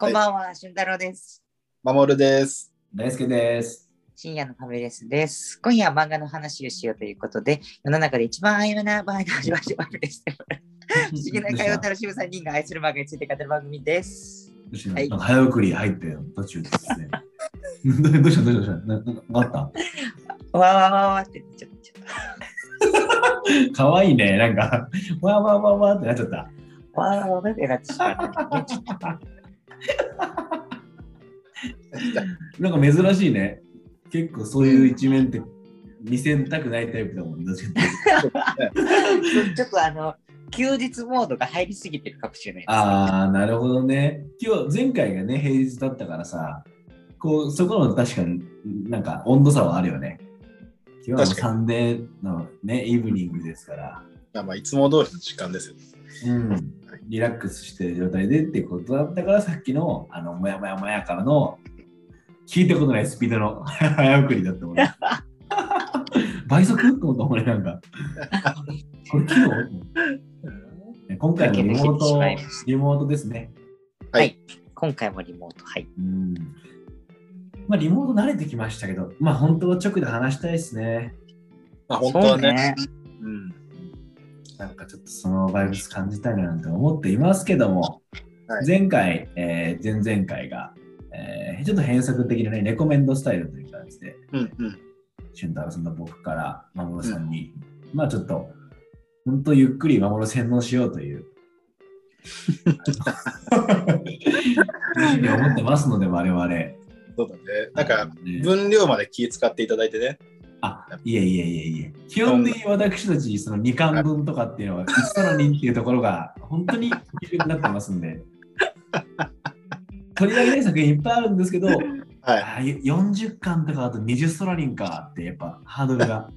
こんばんは、俊太郎です。まもるです。大輔です。深夜のファミレスです。今夜は漫画の話をしようということで、世の中で一番曖昧な場合の始まりファミレスで不思議な会話を楽しむ3人が愛する漫画について語る番組です。ははいい、早送り入って途中ですね。どどうしたどうしたどうしたなななんかあっわわわわって言っちゃった。たかわいいね。なんか、わわわわってなっちゃった。わわわわってなってしまった。なんか珍しいね。結構そういう一面って見せたくないタイプだもんね。ちょっとあの、休日モードが入りすぎてるかもしれないです。ああ、なるほどね。今日、前回がね、平日だったからさ、こう、そこの確かになんか温度差はあるよね。今日はサンデーのね、イブニングですから。まあいつも通りの時間ですよ。うん、リラックスしてる状態でってことだったからさっきのあのもやもやもやからの聞いたことないスピードの早送りだったもんね。倍速？と思ったもんねなんか。これ昨日？今回もリモートリモートですね。はい。今回もリモート。はい。うん。まあリモート慣れてきましたけど、まあ本当は直で話したいですね。まあ本当はね。ねうん。なんかちょっとそのバイブス感じたいななんて思っていますけども、はい前回、えー前々回が、えーちょっと変則的なね、レコメンドスタイルという感じで、うんうん。俊太郎さんと僕から守さんに、まあちょっと、本当ゆっくり守洗脳しようという、ふうに思ってますので、我々。そうだね。なんかね分量まで気使っていただいてね。あ、いえいえいえいえ。基本的に私たち、その2巻分とかっていうのは、1ソロ人っていうところが、本当に有力になってますんで。取り上げたい作品いっぱいあるんですけど、はい。あ40巻とかあと20ソロ人かって、やっぱハードルが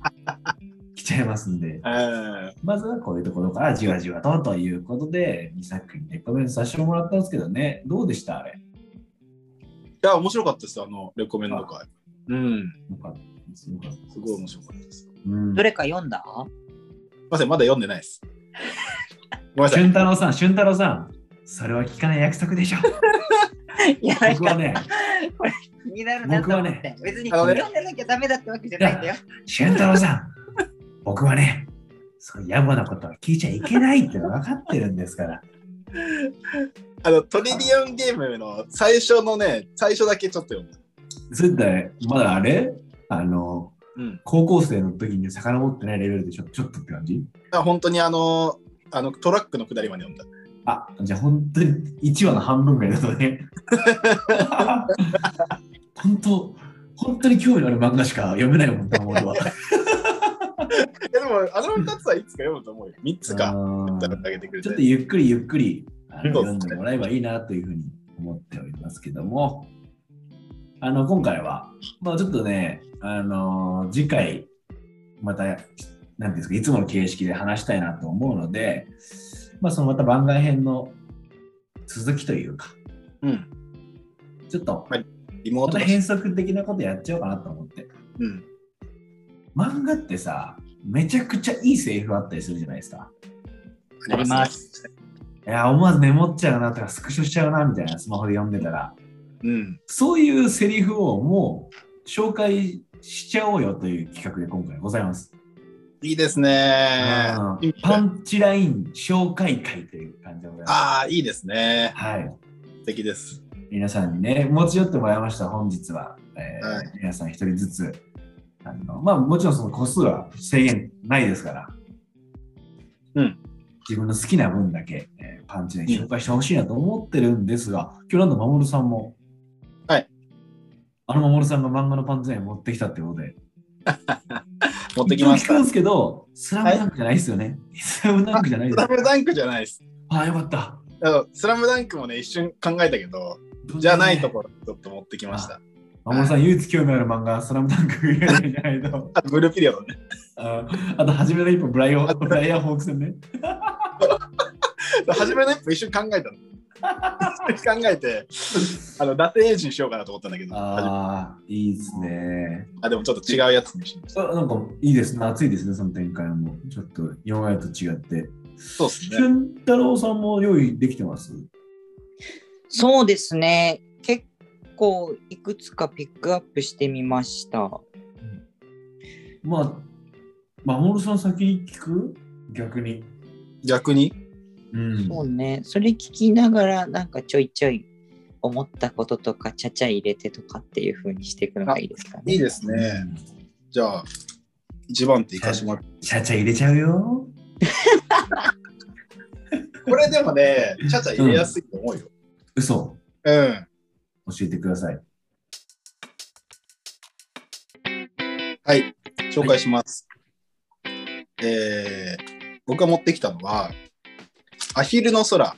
来ちゃいますんで、うんまずはこういうところからじわじわとということで、2作品レコメントさせてもらったんですけどね、どうでしたあれ？いや、面白かったです、あの、レコメンド会。うん。よかったですよかったですすごい面白かったです。すうんどれか読んだ？いません、まだ読んでないです。ごめんなさい。俊太郎さん、俊太郎さん、それは聞かない約束でしょ。いや、僕はね、気になるなと思って。僕はね別に読んでなきゃダメだってわけじゃないんだよ。俊太郎さん、僕はね、そういう野暮なことは聞いちゃいけないって分かってるんですから。あの、トリリオンゲームの最初のね、最初だけちょっと読んだ。それって、まだあれ？あの、うん。高校生の時に遡ってないレベルでしょちょっとって感じ？あ本当にあの、あのトラックの下りまで読んだ。あ、じゃあ本当に1話の半分ぐらいだとね。本当、本当に興味のある漫画しか読めないもんな、俺は。いやでも、あの2つはいつか読むと思うよ。3つか。あーだってあげてくれてちょっとゆっくりゆっくり読んでもらえばいいなというふうに思っておりますけども、あの今回は、まあ、ちょっとね、あの次回、また、なんですか、いつもの形式で話したいなと思うので、まあ、そのまた番外編の続きというか、うん。ちょっと、リモート変則的なことやっちゃおうかなと思って。うん。漫画ってさ、めちゃくちゃいいセリフあったりするじゃないですか。あります。いや、思わずメモっちゃうなとか、スクショしちゃうなみたいな、スマホで読んでたら。うん。そういうセリフをもう紹介しちゃおうよという企画で今回ございます。いいですねうん。パンチライン紹介会という感じでございます。ああ、いいですね。はい。素敵です。皆さんにね、持ち寄ってもらいました、本日は。えーはい皆さん一人ずつ。あのまあ、もちろんその個数は制限ないですから。うん。自分の好きな分だけ、えーパンチライン紹介してほしいなと思ってるんですが、今日なんと守さんも。はい。あの守さんが漫画のパンチライン持ってきたってことで。持ってきました。聞くんですけど、スラムダンクじゃないですよね。スラムダンクじゃないですスラ。ムダンクじゃないです。ああ、よかった。スラムダンクもね、一瞬考えたけど、じゃないところちょっと持ってきました。守さん、唯一興味ある漫画、スラムダンクじゃないと。あとブルーピリオドね。ああと、初めの一歩、ブライアン・ ホーク戦ね。初めの一歩一瞬考えたの。考えて、あの、伊達エイジにしようかなと思ったんだけど、あああ、いいですね。あでもちょっと違うやつにしました。あなんかいいですね。熱いですね、その展開も。ちょっと今までと違って。そうですね。俊太郎さんも用意できてます？そうですね。結構いくつかピックアップしてみました。まあ、守さん先に聞く？逆に。逆に？うんそうね。それ聞きながら、なんかちょいちょい思ったこととか、ちゃちゃ入れてとかっていう風にしていくのがいいですかね。いいですね。じゃあ、一番手いかしてもらって。ちゃちゃ入れちゃうよ。これでもね、ちゃちゃ入れやすいと思うよ。嘘。うん。教えてください。はい、紹介します。えー僕が持ってきたのは、アヒルの空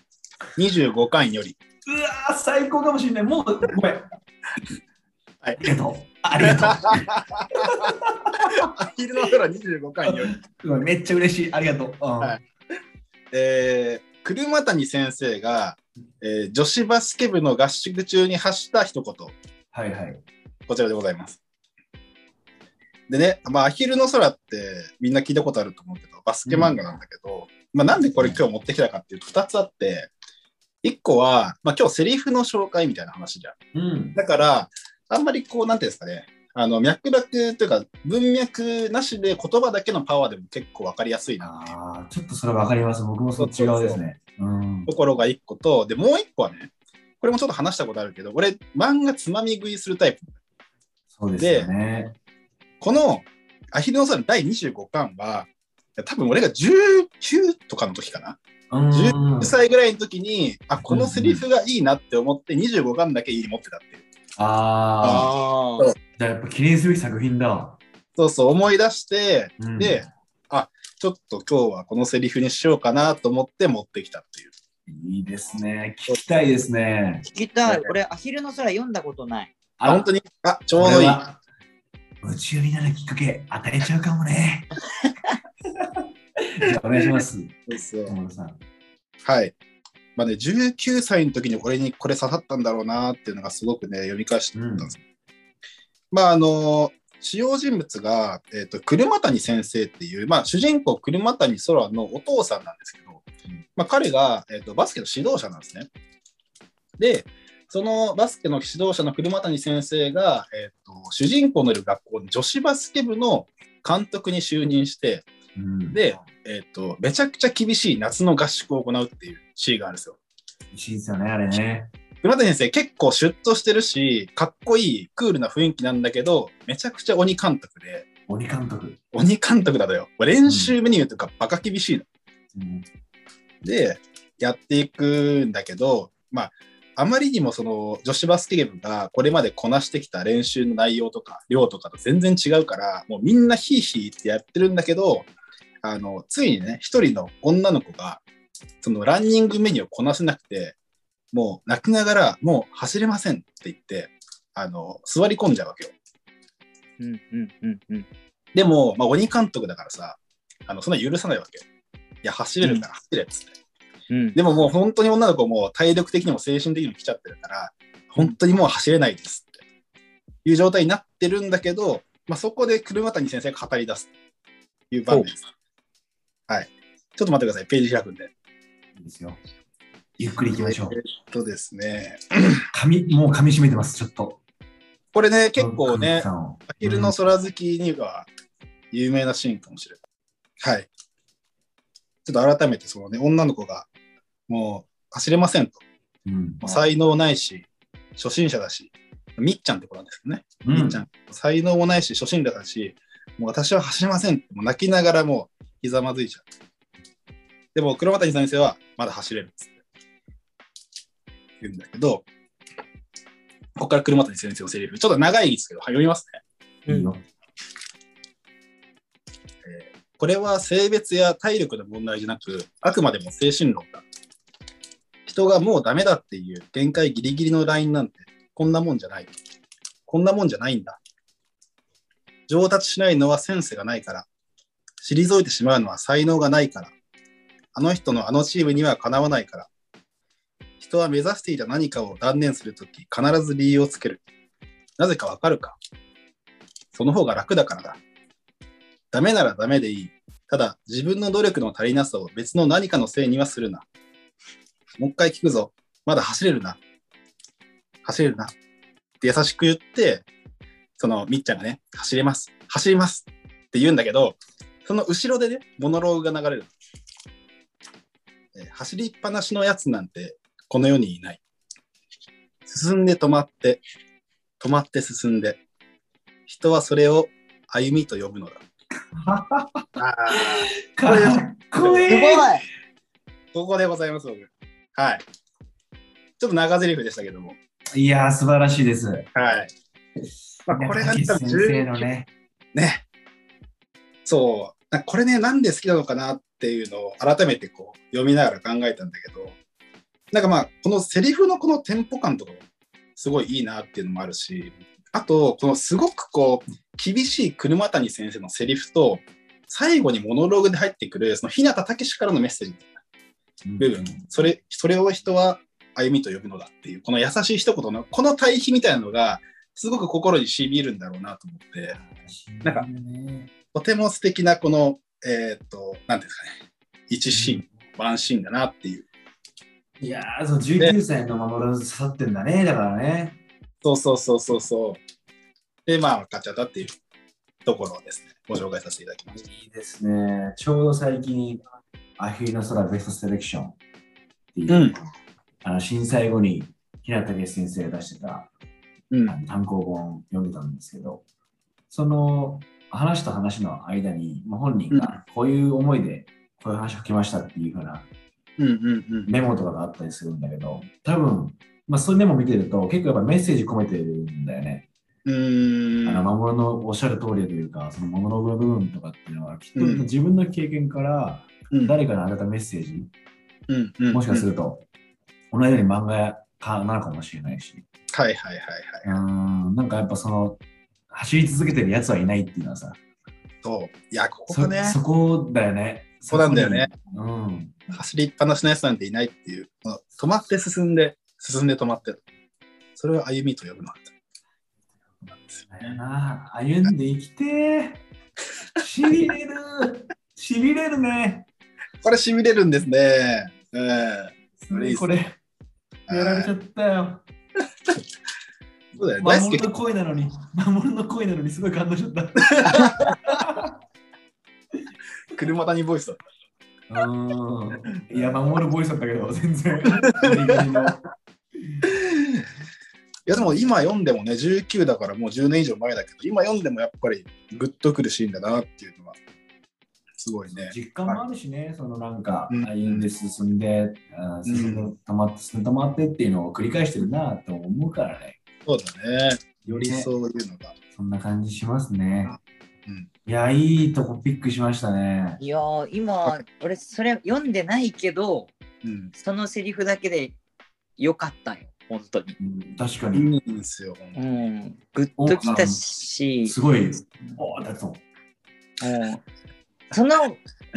25巻より。うわー、最高かもしれない。もう、ごめん。はいありがとう。ありがと アヒルの空25巻より。めっちゃ嬉しい。ありがとう。うんはいえー、車谷先生が、えー女子バスケ部の合宿中に発した一言。はいはい。こちらでございます。でね、まあ、アヒルの空ってみんな聞いたことあると思うけど、バスケ漫画なんだけど、まあ、なんでこれ今日持ってきたかっていうと2つあって、1個は、まあ、今日セリフの紹介みたいな話じゃん。うん。だから、あんまりこう、なんていうんですかね、あの脈絡というか、文脈なしで言葉だけのパワーでも結構わかりやすいなああ、ちょっとそれわかります。僕もそっち側ですね。うん。ところが1個と、で、もう1個はね、これもちょっと話したことあるけど、俺、漫画つまみ食いするタイプ。そうですよね。このアヒルの空の第25巻は、多分俺が19とかの時かな。うん。10歳ぐらいの時に、あ、このセリフがいいなって思って25巻だけ持ってたっていう。ああ。ああ。じゃあやっぱ記念すべき作品だ。そうそう、思い出して、うんで、あ、ちょっと今日はこのセリフにしようかなと思って持ってきたっていう。いいですね。聞きたいですね。聞きたい。俺、アヒルの空読んだことない。あ、本当に？あ、ちょうどいい。は夢中になるきっかけ与えちゃうかもね。じゃあお願いします。そうそう友田さん。はい。まあね、19歳の時に俺にこれ刺さったんだろうなっていうのがすごくね、読み返してたんです。まあ、あの、主要人物が、えっと車谷先生っていう、まあ、主人公車谷空のお父さんなんですけど、まあ、彼が、えっとバスケの指導者なんですね。で、そのバスケの指導者の車谷先生が、えっと主人公のいる学校の女子バスケ部の監督に就任して、うん、で、えっとめちゃくちゃ厳しい夏の合宿を行うっていうシーンがあるんですよ。美味しいですよね、あれね。熊谷先生結構シュッとしてるし、かっこいい、クールな雰囲気なんだけど、めちゃくちゃ鬼監督で、鬼監督。鬼監督なのよ。練習メニューとかバカ厳しいの。うんで、やっていくんだけど、まあ、あまりにもその女子バスケ部がこれまでこなしてきた練習の内容とか量とかと全然違うから、もうみんなヒーヒーってやってるんだけど、あの、ついにね、一人の女の子が、そのランニングメニューをこなせなくて、もう泣きながら、もう走れませんって言って、あの、座り込んじゃうわけよ。うんうんうんうん。でも、まあ、鬼監督だからさ、あの、そんな許さないわけよ。いや、走れるから走れっつって。うん、でももう本当に女の子も体力的にも精神的にも来ちゃってるから、本当にもう走れないですっていう状態になってるんだけど、まあ、そこで車谷先生が語り出すという場面です。はい。ちょっと待ってください。ページ開くんで。いいですよ。ゆっくり行きましょうえ。ーっとですね。髪、もう噛み締めてます、ちょっと。これね、結構ね、アヒルの空好きには有名なシーンかもしれない。はい。ちょっと改めてそのね、女の子がもう走れませんと。うん才能ないし、初心者だし、みっちゃんって子なんですけどね。うんみっちゃん、才能もないし、初心者だし、もう私は走れませんもう泣きながらもうひざまずいちゃう。でも、黒俣先生はまだ走れるっつって言うんだけど、ここから黒俣先生のセリフ、ちょっと長いですけど、はい読みますね。いいよ。これは性別や体力の問題じゃなく、あくまでも精神論だ。人がもうダメだっていう限界ギリギリのラインなんて、こんなもんじゃない。こんなもんじゃないんだ。上達しないのはセンスがないから。退いてしまうのは才能がないから。あの人のあのチームにはかなわないから。人は目指していた何かを断念するとき、必ず理由をつける。なぜかわかるかその方が楽だからだ。ダメならダメでいい。ただ、自分の努力の足りなさを別の何かのせいにはするな。もう一回聞くぞ。まだ走れるな。走れるなって優しく言って、そのみっちゃんがね、走れます、走りますって言うんだけど、その後ろでね、モノローグが流れる。えー走りっぱなしのやつなんてこの世にいない。進んで止まって、止まって進んで、人はそれを歩みと呼ぶのだ。かっこいいすごいここでございます、僕。はい。ちょっと長台詞でしたけども。いやー、素晴らしいです。はい。まあ、これが竹多分先生のね。ね。そう。なこれね、なんで好きなのかなっていうのを改めてこう読みながら考えたんだけど、なんかまあ、このセリフのこのテンポ感とかもすごいいいなっていうのもあるし、あと、このすごくこう、厳しい車谷先生のセリフと、最後にモノローグで入ってくる、その日向武史からのメッセージみたいな部分、それ、それを人は歩みと呼ぶのだっていう、この優しい一言の、この対比みたいなのが、すごく心にしみるんだろうなと思って、なんかとても素敵なこの、えーっと、なんですかね、一シーン、ワンシーンだなっていう。いやー、その19歳の守る刺さってんだね、だからね。そうそうそうそうそう。で、まあ、分かっちゃったっていうところをですね、ご紹介させていただきました。いいですね。ちょうど最近、アヒルの空ベストセレクションっていう、うんあの震災後に平武先生が出してたうん単行本読んでたんですけど、その話と話の間に、まあ、本人がこういう思いでこういう話を書きましたっていうふうな。メモとかがあったりするんだけど、多分、まあ、そういうメモ見てると結構やっぱメッセージ込めてるんだよね。うーん。あの守のおっしゃる通りというか、そのモノローグの部分とかっていうのは、きっとうん自分の経験からうん誰かに与えたメッセージ、うんうんもしかすると、同じように漫画家なのかもしれないし、はいはいはいうはい。ん、なんかやっぱその、走り続けてるやつはいないっていうのはさ、そう。いや、ここね、そこだよね。そうなんだよね。うん。走りっぱなしのやつなんていないっていう、止まって進んで、進んで止まって。それを歩みと呼ぶのだ。なんですよね。な、歩んで生きてー。しびれる。しびれるね。これ、しびれるんですね。うん。これ、やられちゃったよ。そうだよ。大好き守るの声なのに、守るの声なのにすごい感動しちゃった。車谷ボイスだった。うん。いや、守るボイスだったけど、全然。いやでも今読んでもね、19だからもう10年以上前だけど、今読んでもやっぱりグッとくるシーンだなっていうのは、すごいね。実感もあるしね、そのなんか、うん歩んで進んで、あー進んで止まって、進んで止まってっていうのを繰り返してるなと思うからね。そうだね。よりそういうのが。そんな感じしますね。うんいや、いいとこピックしましたね。いやー今俺それ読んでないけどうん。そのセリフだけでよかったよ本当にうん確かいに、いんですよ。うんグッときたしすごい、おーだと。うんその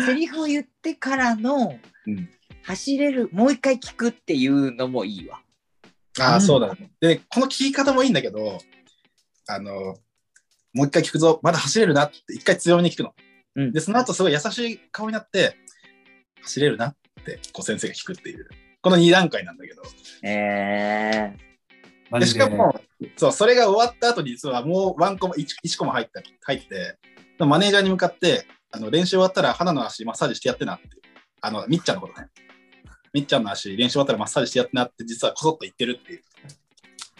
セリフを言ってからの、うん走れるもう一回聞くっていうのもいいわああ、うん。そうだね。で、この聞き方もいいんだけど、あの、もう一回聞くぞ、まだ走れるな。って一回強めに聞くの。うん。で、その後すごい優しい顔になって、走れるな。ってこう先生が聞くっていう、この2段階なんだけど。えでマジで。しかも、そう、それが終わった後に実はもうワンコマ、1, 1コマ入った入って、マネージャーに向かって、あの練習終わったら花の足マッサージしてやってなって、あの、みっちゃんのことね。みっちゃんの足練習終わったらマッサージしてやってなって、実はこそっと言ってるっていう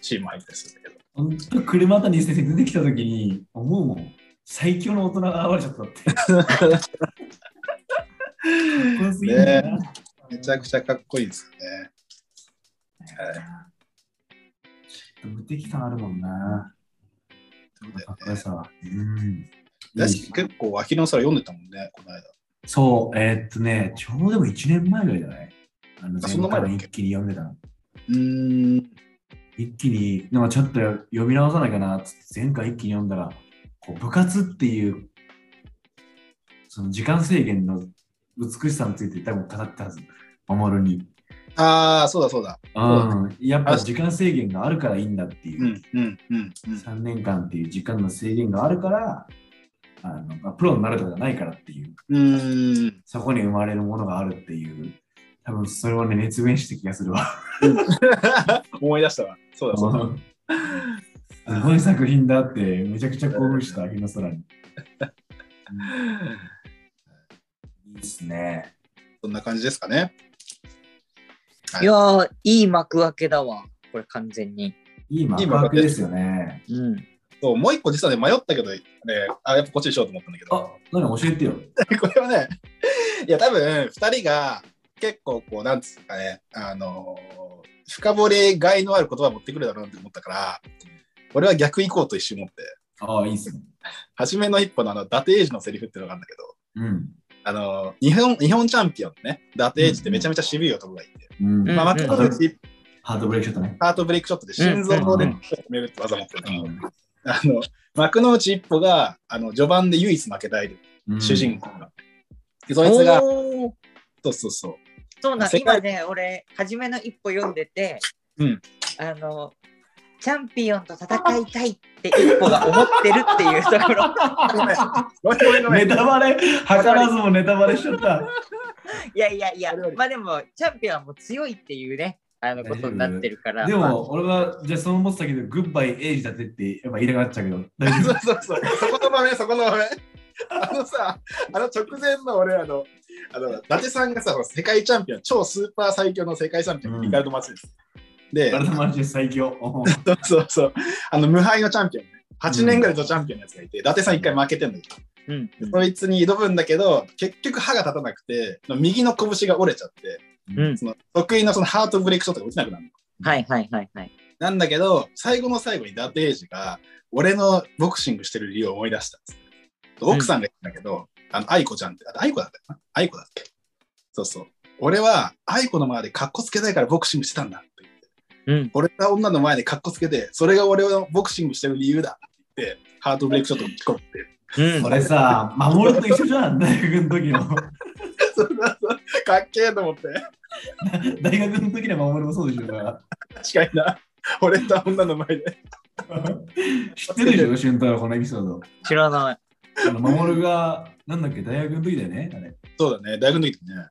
シーンも入ったりするんだけど。本当、車谷先生出てきたときに、思うもん。最強の大人が現れちゃったって。かっこよすぎるなめちゃくちゃかっこいいですよね。無敵感あるもんな。そうだよかっこよね。さは。うん。結構、アヒルの空読んでたもんね、この間。そう、えーっとね、ちょうどでも1年前ぐらいじゃない？あの前回一気に読んでたの。うーん。一気に、でもちょっと読み直さなきゃなって、前回一気に読んだら、こう部活っていう、その時間制限の美しさについて多分語ったはず、守るに。ああ、そうだそうだ。うん、やっぱ時間制限があるからいいんだっていうう、んうんうんうん。3年間っていう時間の制限があるから、あのまあプロになるとかじゃないからっていう、うーん。そこに生まれるものがあるっていう多分それをね、熱弁した気がするわ。思い出したわ。そうだそうだ。すごい作品だって、めちゃくちゃ興奮した、日の空に。いいですね。そんな感じですかね。はいいやー、いい幕開けだわ。これ完全に。いい幕開けですよね。うん。そうもう一個実はね、迷ったけど、ね、あ、やっぱこっちにしようと思ったんだけあど、、何教えてよ。これはね、いや、多分、二人が結構、こう、なんつうかね、あのー深掘りがいのある言葉を持ってくるだろうなって思ったから、俺は逆行こうと一瞬思って、ああ、いいっすね。初めの一歩のあの、伊達英二のセリフっていうのがあるんだけど、うん。あのー日本、日本チャンピオンのね、伊達英二ってめちゃめちゃ渋い男がいて、うん。うんまあ、マクドナルドでハートブレイクショットね。ハートブレイクショットで心臓でうん決めるって技持ってるうんあの、幕の内一歩が、あの、序盤で唯一負けたいうん主人公が。でそいつが、そうそうそう。そうなん今ね、俺、初めの一歩読んでて、うんあの、チャンピオンと戦いたいって一歩が思ってるっていうところ。ネん。タバレ、図らずもネタバレしちゃった。いやいやいやまあでも、チャンピオンはもう強いっていうね、あのことになってるから。まあでも、俺は、じゃあその思ってたけど、グッバイエイジだってって、やっぱ言いたくなっちゃうけど、大丈 そうそうそう。そこの場面、そこの場面。あのさ、あの直前の俺、あの、あの、伊達さんがさ、世界チャンピオン、超スーパー最強の世界チャンピオン、うんリカルド・マチです。で夫。、体マジで最強。そうそうそう。あの、無敗のチャンピオン。8年ぐらいとチャンピオンのやつがいて、伊達さん一回負けてんだけど、うん。でそいつに挑むんだけど、結局歯が立たなくて、右の拳が折れちゃって、うん。その得意のそのハートブレイクショットが打てなくなるの。はいはいはいはい。なんだけど、最後の最後に伊達英二が、俺のボクシングしてる理由を思い出したんです。奥さんが言ったんだけど、あの、愛子ちゃんって、あ愛子だったかな愛子だっけそうそう。俺は愛子の前でカッコつけたいからボクシングしてたんだって言って。うん。俺が女の前でカッコつけて、それが俺をボクシングしてる理由だって言って、ハートブレイクショットを打ち込むって。うん。俺さ、守ると一緒じゃん、大学の時の。そうそかっけえと思って。大学の時の守るもそうでしょうが。確かにな。俺と女の前で。知ってるでしょ、俊太郎、このエピソード。知らない。あの守るが、なんだっけ、大学の時だよね、あれ。そうだね。大学の時ね。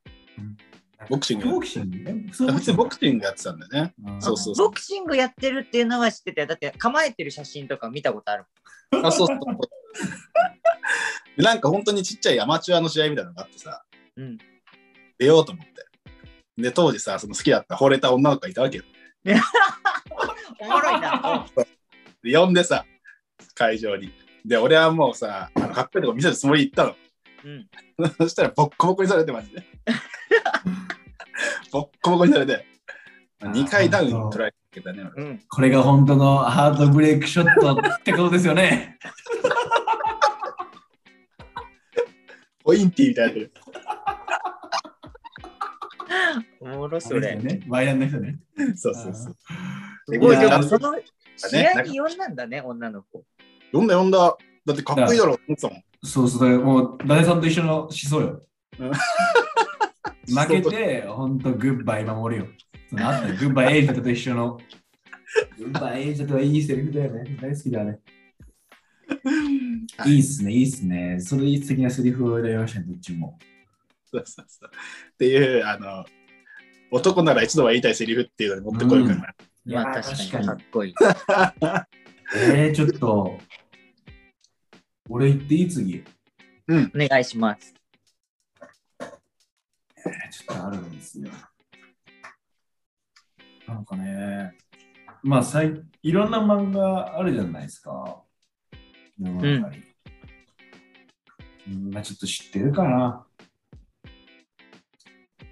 ボクシングボクシング？え普通ボクシング？やってたんだよね。うんそうそうそうボクシングやってるっていうのは知ってて、だって構えてる写真とか見たことある。あ、そうそう。で なんか本当にちっちゃいアマチュアの試合みたいなのがあってさ、うん。出ようと思って。で、当時さ、その好きだった惚れた女の子がいたわけよ。おもろいな。で、呼んでさ、会場に。で、俺はもうさ、あのかっこいいとこ見せるつもりで行ったの。うん。そしたらボッコボコにされてマジで。ボッコボコにされて。2 回ダウン取られてたね。俺うん。これが本当のハートブレイクショットってことですよね。ポインティみたいな。おもろそれ。あれですよね。ワイヤンの人ね。そうそうそう。すごい、でもその試ね合に呼んだんだね、女の子。呼んだ呼んだ。だってかっこいいだろうと思ってたもん。そうそう、もう、伊達さんと一緒の思想よ。うん 負けて、本当グッバイ守るよ。そのあったよグッバイエイジだと一緒の。グッバイエイジだといいセリフだよね。大好きだね。いいっすね、いいっすね。それいい素敵なセリフを選びましたね、どっちも。そうそうそう。っていう、あの、男なら一度は言いたいセリフっていうのに持ってこいから、うんいや確かにかっこいい。えー、ちょっと、俺言っていい？次。お願いします。えーちょっとあるんですよ。なんかね、まあさい、いろんな漫画あるじゃないですか。世の中に。うん、まあちょっと知ってるかな。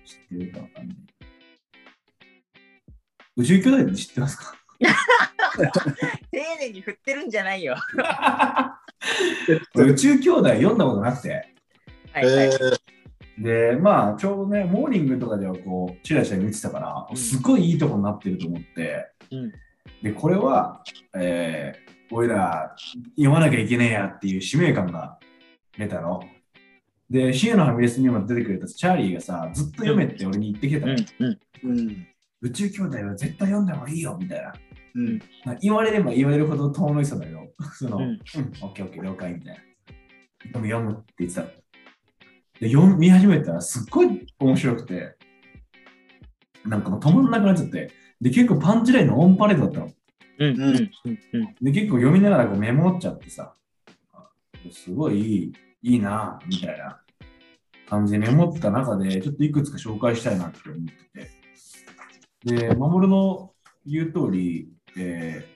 知ってるかわかんない。宇宙兄弟って知ってますか？丁寧に振ってるんじゃないよ。宇宙兄弟読んだことなくて。はいはい。えーで、まあ、ちょうどね、モーニングとかではこう、チラチラ見てたから、うんすごいいいとこになってると思って、うんで、これは、えー、俺ら読まなきゃいけねえやっていう使命感が出たの。で、シエのファミレスにも出てくれたチャーリーがさ、ずっと読めって俺に言ってきてたの。うんうん。うん。宇宙兄弟は絶対読んだ方がいいよみたいな。うん。まあ言われれば言われるほど遠のいてたんだけど、その、ううんん、オッケーオッケー、了解みたいな。でも読むって言ってたの。で、読み見始めたらすっごい面白くて、なんかもう止まんなくなっちゃって、で、結構パンチラインのオンパレードだったの。うんうんで、結構読みながらこうメモっちゃってさ、あすごいいい、いいな、みたいな感じでメモった中で、ちょっといくつか紹介したいなって思ってて。で、守の言う通り、えー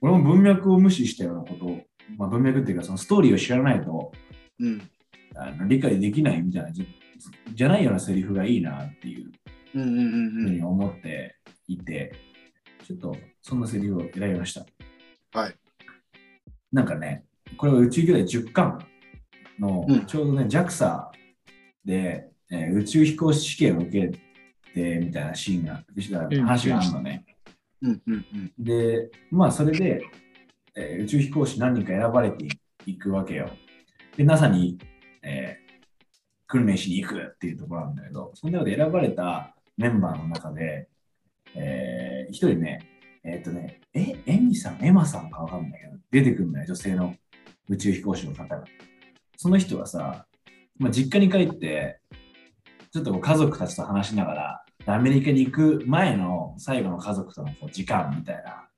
俺も文脈を無視したようなことを、まあ、文脈っていうかそのストーリーを知らないとうん。あの理解できないみたいなじじゃないようなセリフがいいなっていううんうんうんふうに思っていて、ちょっとそんなセリフを選びました。はい。なんかね、これは宇宙兄弟10巻のうんちょうどね、JAXA で、えー宇宙飛行士試験を受けてみたいなシーンが、話があるのね。うんうんうん。で、まあそれで、えー宇宙飛行士何人か選ばれていくわけよ。で、NASA に、えー訓練しに行くっていうところなんだけど、その中で選ばれたメンバーの中で、えー一人ね、えーっ、とね、え、エミさん、エマさんかわかんないけど、出てくるんだよ、女性の宇宙飛行士の方が。その人はさ、まあ、実家に帰って、ちょっとこう家族たちと話しながら、アメリカに行く前の最後の家族とのこう時間みたいな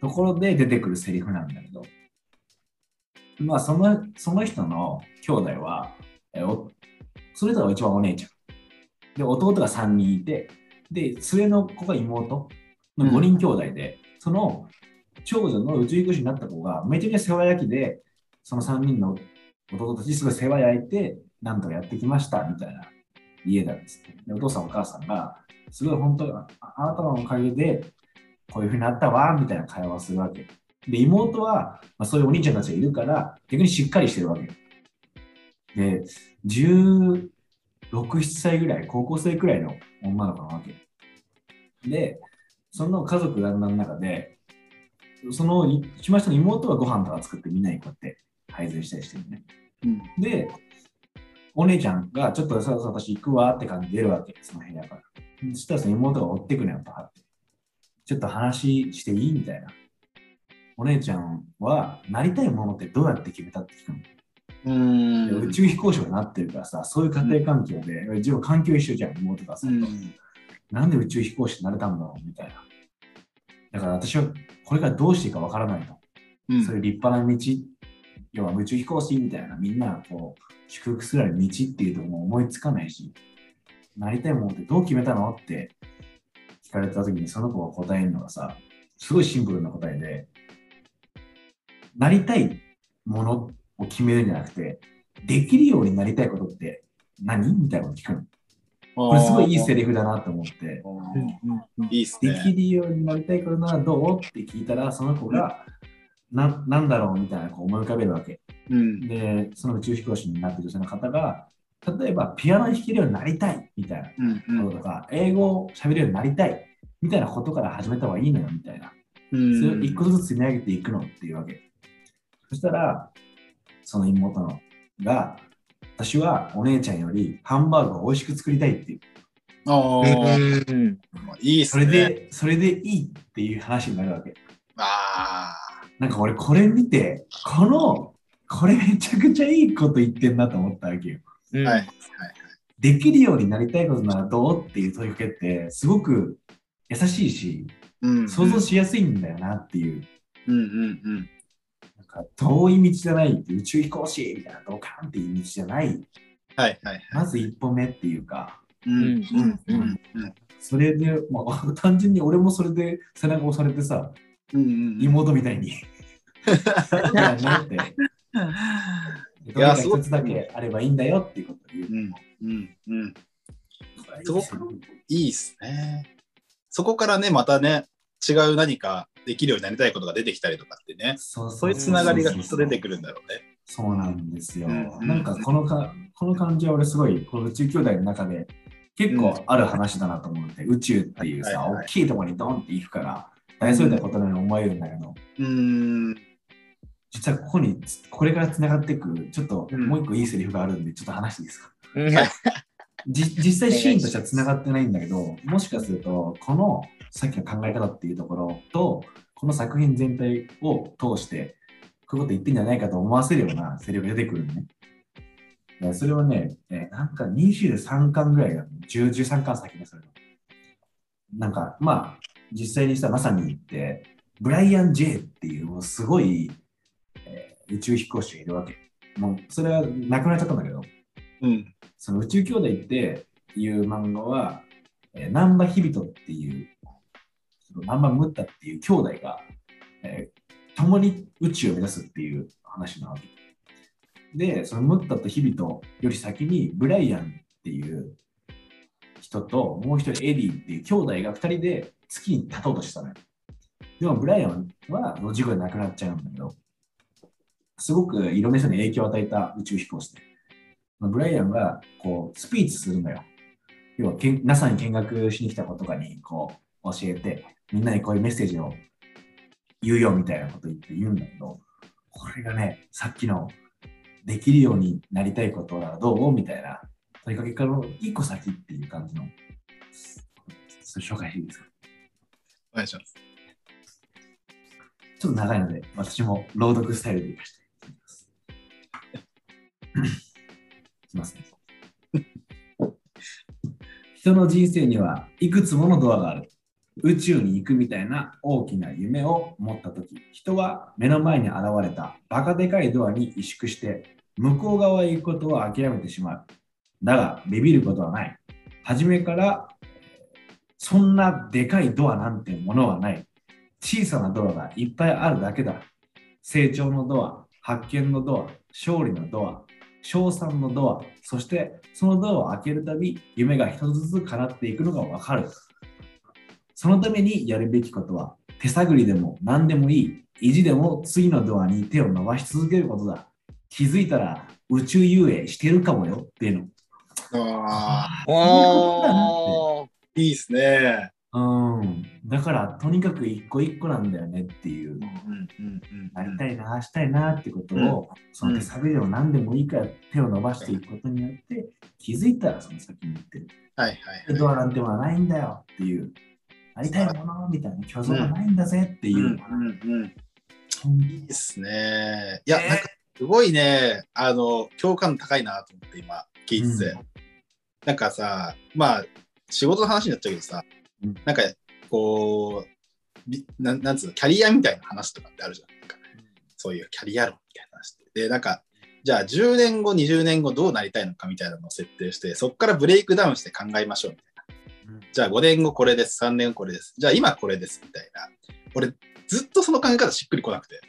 ところで出てくるセリフなんだけど、まあそのその人の兄弟は、えおそれぞれが一番お姉ちゃん。で、弟が3人いて、で、末の子が妹の5人兄弟で、その長女の宇宙飛行士になった子がめちゃめちゃ世話焼きで、その3人の弟たちすごい世話焼いて、なんとかやってきましたみたいな家なんですね。でお父さんお母さんが、すごい本当ああなたのおかげで、こういうふうになったわ、みたいな会話をするわけ。で、妹は、まあ、そういうお兄ちゃんたちがいるから、逆にしっかりしてるわけ。で、16、7歳ぐらい、高校生くらいの女の子なわけ。で、その家族団らんの中で、その一番下の妹はご飯とか作ってみんなにこうやって配膳したりしてるね。うんで、お姉ちゃんがちょっとさ、私行くわって感じで出るわけ、その部屋から。そしたらその妹が追ってくのよ、パって。ちょっと話していいみたいな。お姉ちゃんはなりたいものってどうやって決めたって聞くの？うんで宇宙飛行士になってるからさ、そういう家庭環境で、自分環境一緒じゃん、妹がさ、うんなんで宇宙飛行士になれたんだろうみたいな。だから私はこれからどうしていいかわからないと。うんそういう立派な道、要は宇宙飛行士みたいな、みんながこう、祝福するような道っていうとも思いつかないし、なりたいものってどう決めたのって聞かれたときにその子が答えるのがさ、すごいシンプルな答えで、なりたいものを決めるんじゃなくて、できるようになりたいことって何？みたいなこと聞くの。これすごいいいセリフだなと思って、いいっすできね。るようになりたいことならどう？って聞いたら、その子が、ななんだろうみたいなこう思い浮かべるわけ。うんで、その宇宙飛行士になってる女性の方が、例えばピアノ弾けるようになりたいみたいうんなこととか、英語を喋れるようになりたいみたいなことから始めた方がいいのよみたいな。うんそれを一個ずつ積み上げていくのっていうわけ。そしたら、その妹のが、私はお姉ちゃんよりハンバーグを美味しく作りたいっていう。あーうんいいっすね。それで、それでいいっていう話になるわけ。あなんか俺これ見て、この、これめちゃくちゃいいこと言ってんなと思ったわけよ。うんあ。はい。できるようになりたいことならどうっていう問いかけって、すごく優しいし、うん想像しやすいんだよなっていう。うんうんうん。なんか遠い道じゃないって宇宙飛行士みたいなドカンっていう道じゃない。はいはい。まず一歩目っていうか、うんうんうんうんそれで、まあ、単純に俺もそれで背中押されてさ、うんうん。妹みたいに。いや一つだけあればいいんだよっていうことを言う。うんうんうん。すごくいいっすね。そこからね、またね、違う何かできるようになりたいことが出てきたりとかってね、そうそういうつながりがきっと出てくるんだろうね。そうなんですよ。うんなんかこのかこの感じは俺すごい、この宇宙兄弟の中で結構ある話だなと思って、宇宙っていうさ、はいはいはい大きいところにドンって行くから、大それたことのように思えるんだけど、うーん。実はここにつこれからつながっていく、ちょっとうんもう一個いいセリフがあるんで、ちょっと話していいですか？実際シーンとしてはつながってないんだけど、もしかすると、このさっきの考え方っていうところと、この作品全体を通して、こういうこと言ってんじゃないかと思わせるようなセリフが出てくるのね。でそれはね、えーなんか23巻ぐらいが、10 13巻先でするの。なんか、まあ、実際にさ、まさに言って、ブライアン・ジェイっていう、もうすごい、えー宇宙飛行士がいるわけ。もう、それはなくなっちゃったんだけど、うん。その宇宙兄弟っていう漫画は、えー、ナンバ・ヒビトっていう、そのナンバ・ムッタっていう兄弟が、えー共に宇宙を目指すっていう話なわけ。で、そのムッタとヒビトより先にブライアンっていう人ともう一人エディっていう兄弟が二人で月に立とうとしたのよ。でもブライアンはその事故で亡くなっちゃうんだけど、すごくいろんな人に影響を与えた宇宙飛行士で、ブライアンがこうスピーチするのよ。要はけん NASA に見学しに来た子とかにこう教えて、みんなにこういうメッセージを言うよみたいなこと言って言うんだけど、これがね、さっきのできるようになりたいことはどう？みたいな問いかけからの一個先っていう感じの、紹介していいですか？お願いします。ちょっと長いので、私も朗読スタイルでいかせていただきます。いきますね。人の人生にはいくつものドアがある。宇宙に行くみたいな大きな夢を持ったとき、人は目の前に現れたバカでかいドアに萎縮して、向こう側へ行くことを諦めてしまう。だが、ビビることはない。初めから、そんなでかいドアなんてものはない。小さなドアがいっぱいあるだけだ。成長のドア、発見のドア、勝利のドア、賞賛のドア、そしてそのドアを開けるたび、夢が一つずつ叶っていくのがわかる。そのためにやるべきことは、手探りでも何でもいい、意地でも次のドアに手を伸ばし続けることだ。気づいたら宇宙遊泳してるかもよっていうの。ああ。いいですね。うん。だから、とにかく一個一個なんだよねっていう。うんうんうんなりたいな、したいなってことを、その手探りでも何でもいいから手を伸ばしていくことによって、気づいたらその先に行ってる。はいはいドはい。アなんてはないんだよっていう、なりたいものみたいな虚像がないんだぜっていう。うんうんうん。いいですね。いや、ねなんかすごいね、あの、共感高いなと思って今、聞いてて。うんなんかさ、まあ、仕事の話になっちゃうけどさ、うんなんか、こう、びなんなんつうの、キャリアみたいな話とかってあるじゃん。なんかそういうキャリア論みたいな話。で、なんか、じゃあ10年後、20年後どうなりたいのかみたいなのを設定して、そこからブレイクダウンして考えましょうみたいな。うんじゃあ5年後これです、3年後これです。じゃあ今これですみたいな。俺、ずっとその考え方しっくりこなくて。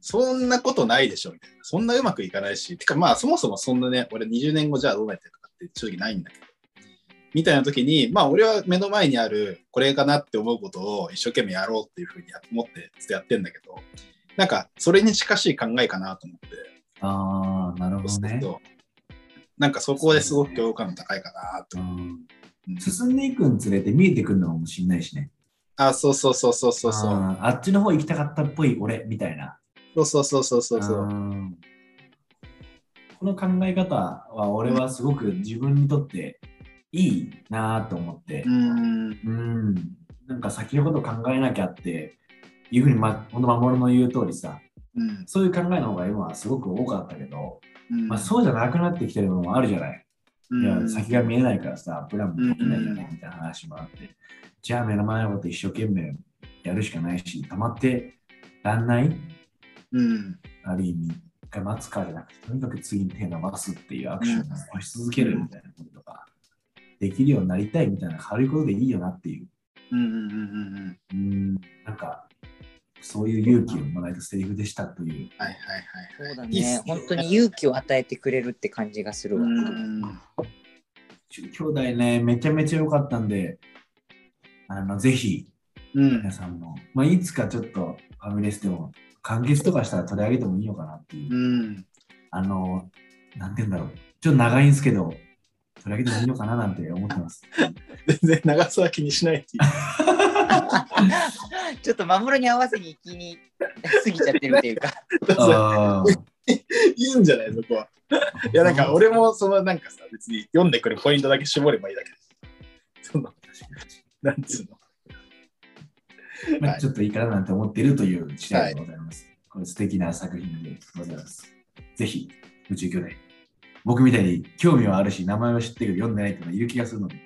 そんなことないでしょみたいな。そんなうまくいかないし。てかまあそもそもそんなね、俺20年後じゃあどうなってるとかって正直ないんだけど。みたいな時に、まあ俺は目の前にあるこれかなって思うことを一生懸命やろうっていうふうに思ってずっとやってんだけど、なんかそれに近しい考えかなと思って。ああ、なるほどね。なんかそこですごく共感高いかなと。うんうん進んでいくにつれて見えてくるのかもしれないしね。あ、そうそうそうそうそうそう。あーあっちの方行きたかったっぽい俺みたいな。そうそうそうそうそうそう。んこの考え方は俺はすごく自分にとっていいなと思ってう、ん。うん、なんか先のこと考えなきゃっていうふうに、ま、ほんと守の言う通りさ、うん。そういう考えの方が今はすごく多かったけど、うんまあ、そうじゃなくなってきてるのもあるじゃない。うんいや先が見えないからさ、プランもできないよねみたいな話もあって、じゃあ目の前のこと一生懸命やるしかないし、溜まってらんないうん。ある意味、一回待つかじゃなくて、とにかく次に手を伸ばすっていうアクションを押し続けるみたいなこととか、できるようになりたいみたいな軽いことでいいよなっていう、うんうんうんうん。うん、なんか、そういう勇気をもらえたセリフでしたという。はいはいそうだはいはい。いいっね本当に勇気を与えてくれるって感じがするわ。うん。兄弟ね、めちゃめちゃ良かったんで、あの、ぜひ、うん皆。さんも、まあ、いつかちょっとファミレスでも、完結とかしたら取り上げてもいいのかなっていう。うん。あの、なんて言うんだろう。ちょっと長いんですけど、取り上げてもいいのかななんて思ってます。全然長さは気にしないっていう。ちょっと守に合わせに気に過ぎちゃってるっていうか。いいんじゃないそこは。いやなんか俺もそのなんかさ別に読んでくるポイントだけ絞ればいいだけです。そのなんつうの。まあ、ちょっといいかななんて思っているという次第でございます。これ素敵な作品でございます。ぜひ、宇宙兄弟。僕みたいに興味はあるし、名前は知ってるけど読んでない人がいる気がするので、